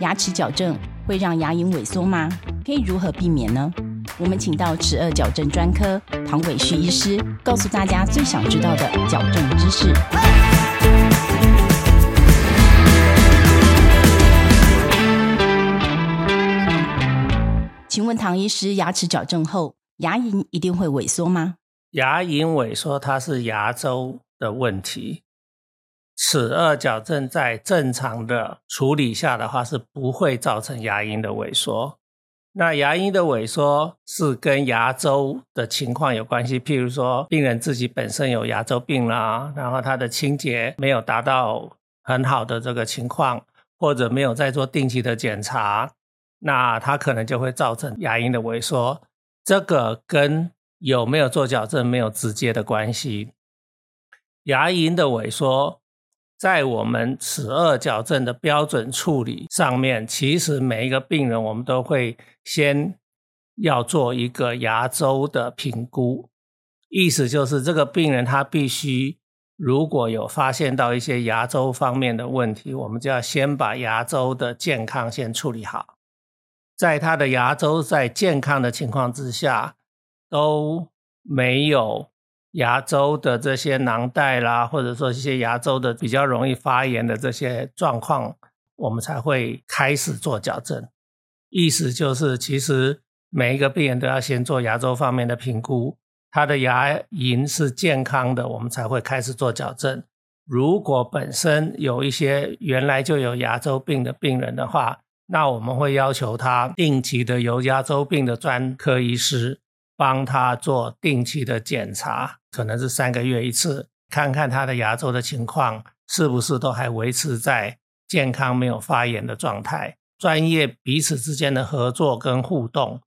牙齿矫正会让牙龈萎缩吗？可以如何避免呢？我们请到齿颚矫正专科唐伟旭医师，告诉大家最想知道的矫正知识。请问唐医师，牙齿矫正后牙龈一定会萎缩吗？牙龈萎缩它是牙周的问题，齿颚矫正在正常的处理下的话是不会造成牙龈的萎缩。那牙龈的萎缩是跟牙周的情况有关系，譬如说病人自己本身有牙周病啦，然后他的清洁没有达到很好的这个情况，或者没有在做定期的检查，那他可能就会造成牙龈的萎缩。这个跟有没有做矫正没有直接的关系。牙龈的萎缩，在我们齿颚矫正的标准处理上面，其实每一个病人我们都会先要做一个牙周的评估，意思就是这个病人他必须如果有发现到一些牙周方面的问题，我们就要先把牙周的健康先处理好，在他的牙周在健康的情况之下。都没有牙周的这些囊袋啦，或者说一些牙周的比较容易发炎的这些状况，我们才会开始做矫正。意思就是，其实每一个病人都要先做牙周方面的评估，他的牙龈是健康的，我们才会开始做矫正。如果本身有一些原来就有牙周病的病人的话，那我们会要求他定期的由牙周病的专科医师。帮他做定期的检查，可能是三个月一次，看看他的牙周的情况是不是都还维持在健康、没有发炎的状态。专业彼此之间的合作跟互动，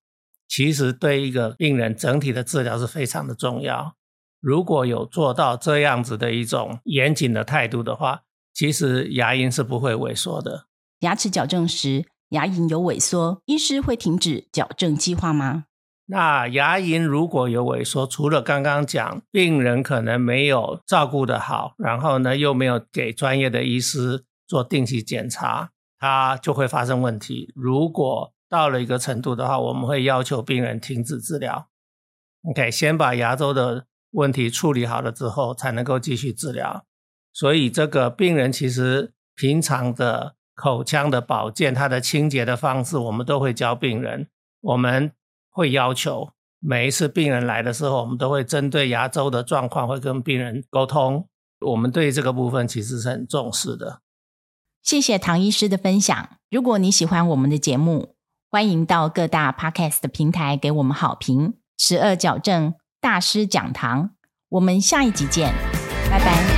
其实对一个病人整体的治疗是非常的重要。如果有做到这样子的一种严谨的态度的话，其实牙龈是不会萎缩的。牙齿矫正时，牙龈有萎缩，医师会停止矫正计划吗？那牙龈如果有萎缩，除了刚刚讲病人可能没有照顾的好，然后呢又没有给专业的医师做定期检查，它就会发生问题。如果到了一个程度的话，我们会要求病人停止治疗。OK，先把牙周的问题处理好了之后，才能够继续治疗。所以这个病人其实平常的口腔的保健，它的清洁的方式，我们都会教病人。我们。会要求每一次病人来的时候，我们都会针对牙周的状况，会跟病人沟通。我们对这个部分其实是很重视的。谢谢唐医师的分享。如果你喜欢我们的节目，欢迎到各大 Podcast 的平台给我们好评。十二矫正大师讲堂，我们下一集见，拜拜。